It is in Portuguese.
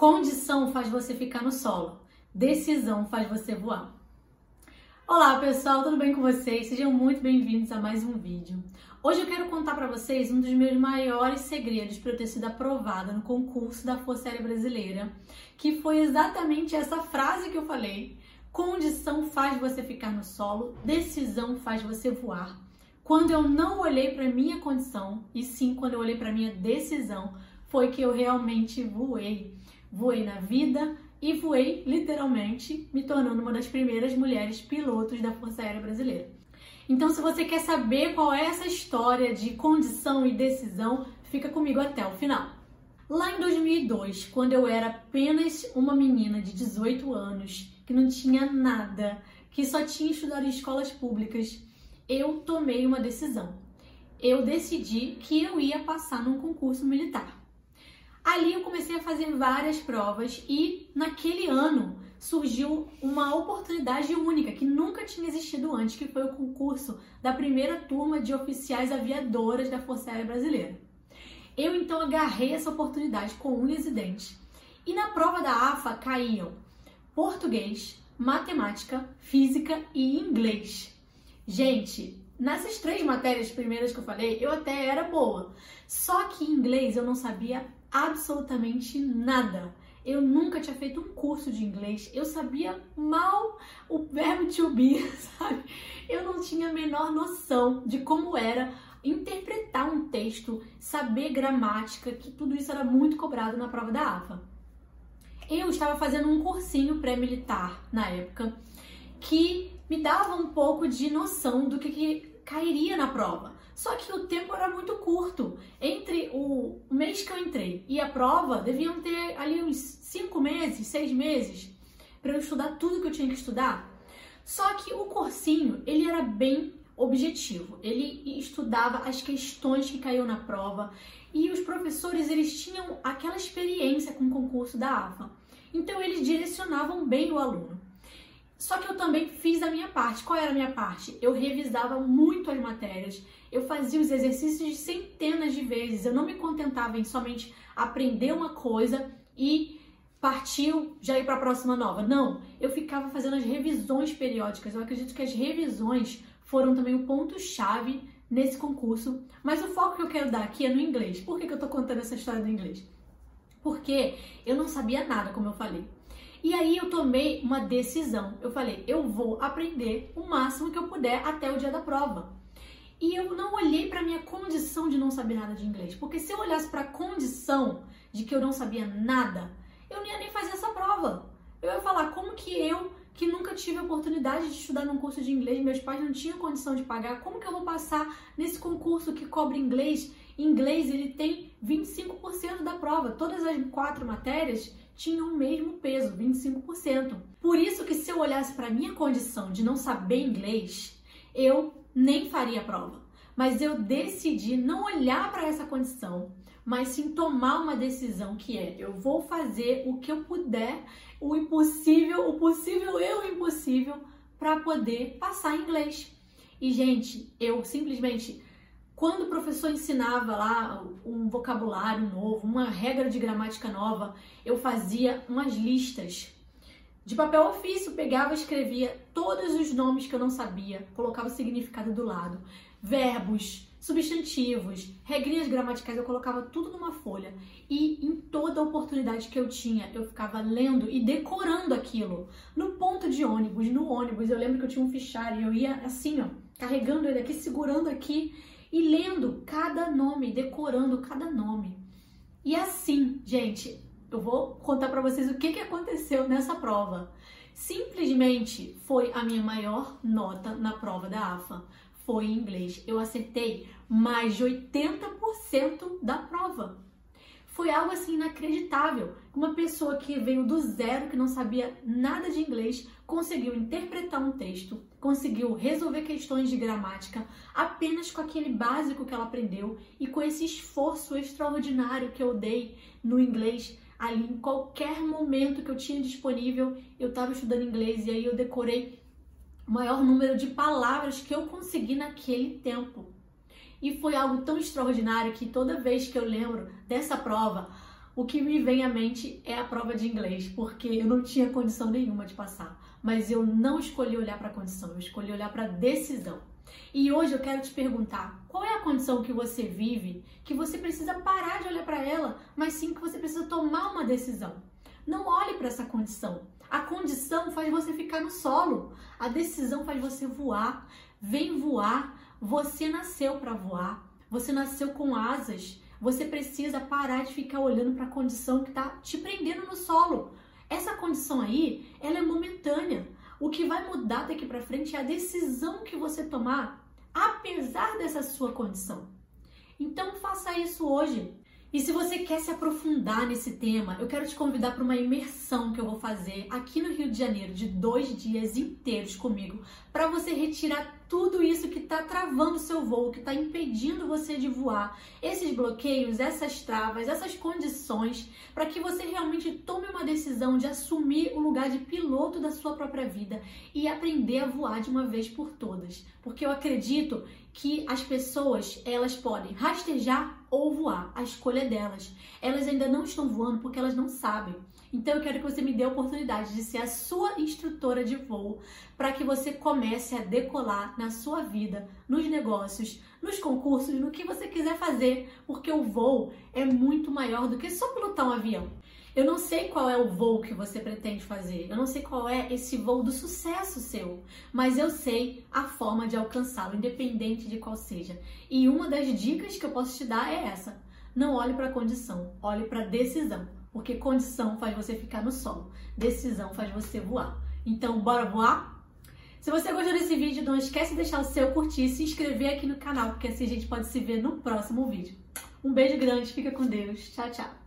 Condição faz você ficar no solo, decisão faz você voar. Olá pessoal, tudo bem com vocês? Sejam muito bem-vindos a mais um vídeo. Hoje eu quero contar para vocês um dos meus maiores segredos para eu ter sido aprovada no concurso da Força Aérea Brasileira, que foi exatamente essa frase que eu falei. Condição faz você ficar no solo, decisão faz você voar. Quando eu não olhei para minha condição, e sim quando eu olhei para minha decisão, foi que eu realmente voei voei na vida e voei literalmente, me tornando uma das primeiras mulheres pilotos da Força Aérea Brasileira. Então, se você quer saber qual é essa história de condição e decisão, fica comigo até o final. Lá em 2002, quando eu era apenas uma menina de 18 anos, que não tinha nada, que só tinha estudado em escolas públicas, eu tomei uma decisão. Eu decidi que eu ia passar num concurso militar. Ali eu comecei a fazer várias provas e naquele ano surgiu uma oportunidade única que nunca tinha existido antes, que foi o concurso da primeira turma de oficiais aviadoras da Força Aérea Brasileira. Eu então agarrei essa oportunidade com unhas e dentes. E na prova da AFA caíam português, matemática, física e inglês. Gente, nessas três matérias primeiras que eu falei, eu até era boa. Só que em inglês eu não sabia absolutamente nada. Eu nunca tinha feito um curso de inglês, eu sabia mal o verbo to be, sabe? Eu não tinha a menor noção de como era interpretar um texto, saber gramática, que tudo isso era muito cobrado na prova da AFA. Eu estava fazendo um cursinho pré-militar na época que me dava um pouco de noção do que, que cairia na prova. Só que o tempo era muito curto. Entre o mês que eu entrei e a prova, deviam ter ali uns cinco meses, seis meses, para eu estudar tudo que eu tinha que estudar. Só que o cursinho, ele era bem objetivo. Ele estudava as questões que caíam na prova e os professores, eles tinham aquela experiência com o concurso da AFA. Então, eles direcionavam bem o aluno. Só que eu também fiz a minha parte. Qual era a minha parte? Eu revisava muito as matérias, eu fazia os exercícios centenas de vezes. Eu não me contentava em somente aprender uma coisa e partiu já ir para a próxima nova. Não, eu ficava fazendo as revisões periódicas. Eu acredito que as revisões foram também o ponto-chave nesse concurso. Mas o foco que eu quero dar aqui é no inglês. Por que, que eu estou contando essa história do inglês? Porque eu não sabia nada, como eu falei. E aí eu tomei uma decisão. Eu falei, eu vou aprender o máximo que eu puder até o dia da prova. E eu não olhei para minha condição de não saber nada de inglês, porque se eu olhasse para a condição de que eu não sabia nada, eu não ia nem fazer essa prova. Eu ia falar como que eu, que nunca tive a oportunidade de estudar num curso de inglês, meus pais não tinham condição de pagar, como que eu vou passar nesse concurso que cobre inglês? Inglês ele tem 25% da prova. Todas as quatro matérias tinham o mesmo peso, 25%. Por isso que se eu olhasse para minha condição de não saber inglês, eu nem faria prova. Mas eu decidi não olhar para essa condição, mas sim tomar uma decisão que é: eu vou fazer o que eu puder, o impossível, o possível e o impossível para poder passar inglês. E gente, eu simplesmente quando o professor ensinava lá um vocabulário novo, uma regra de gramática nova, eu fazia umas listas de papel ofício. Pegava, escrevia todos os nomes que eu não sabia, colocava o significado do lado, verbos, substantivos, regrinhas gramaticais, eu colocava tudo numa folha e em toda oportunidade que eu tinha, eu ficava lendo e decorando aquilo. No ponto de ônibus, no ônibus, eu lembro que eu tinha um fichário, eu ia assim, ó, carregando ele aqui, segurando aqui e lendo cada nome, decorando cada nome. E assim, gente, eu vou contar para vocês o que, que aconteceu nessa prova. Simplesmente foi a minha maior nota na prova da AFA. Foi em inglês. Eu acertei mais de 80% da prova. Foi algo assim inacreditável. Uma pessoa que veio do zero, que não sabia nada de inglês, conseguiu interpretar um texto, conseguiu resolver questões de gramática apenas com aquele básico que ela aprendeu e com esse esforço extraordinário que eu dei no inglês ali em qualquer momento que eu tinha disponível, eu estava estudando inglês e aí eu decorei o maior número de palavras que eu consegui naquele tempo. E foi algo tão extraordinário que toda vez que eu lembro dessa prova, o que me vem à mente é a prova de inglês, porque eu não tinha condição nenhuma de passar. Mas eu não escolhi olhar para a condição, eu escolhi olhar para a decisão. E hoje eu quero te perguntar: qual é a condição que você vive que você precisa parar de olhar para ela, mas sim que você precisa tomar uma decisão? Não olhe para essa condição. A condição faz você ficar no solo. A decisão faz você voar. Vem voar. Você nasceu para voar. Você nasceu com asas. Você precisa parar de ficar olhando para a condição que está te prendendo no solo. Essa condição aí, ela é momentânea. O que vai mudar daqui para frente é a decisão que você tomar, apesar dessa sua condição. Então faça isso hoje. E se você quer se aprofundar nesse tema, eu quero te convidar para uma imersão que eu vou fazer aqui no Rio de Janeiro, de dois dias inteiros comigo, para você retirar tudo isso que está travando seu voo, que está impedindo você de voar, esses bloqueios, essas travas, essas condições, para que você realmente tome uma decisão de assumir o lugar de piloto da sua própria vida e aprender a voar de uma vez por todas. Porque eu acredito que as pessoas, elas podem rastejar ou voar, a escolha é delas. Elas ainda não estão voando porque elas não sabem. Então eu quero que você me dê a oportunidade de ser a sua instrutora de voo para que você comece a decolar na sua vida, nos negócios, nos concursos, no que você quiser fazer, porque o voo é muito maior do que só pilotar um avião. Eu não sei qual é o voo que você pretende fazer, eu não sei qual é esse voo do sucesso seu, mas eu sei a forma de alcançá-lo, independente de qual seja. E uma das dicas que eu posso te dar é essa: não olhe para a condição, olhe para a decisão, porque condição faz você ficar no solo, decisão faz você voar. Então, bora voar? Se você gostou desse vídeo, não esquece de deixar o seu curtir e se inscrever aqui no canal, porque assim a gente pode se ver no próximo vídeo. Um beijo grande, fica com Deus. Tchau, tchau.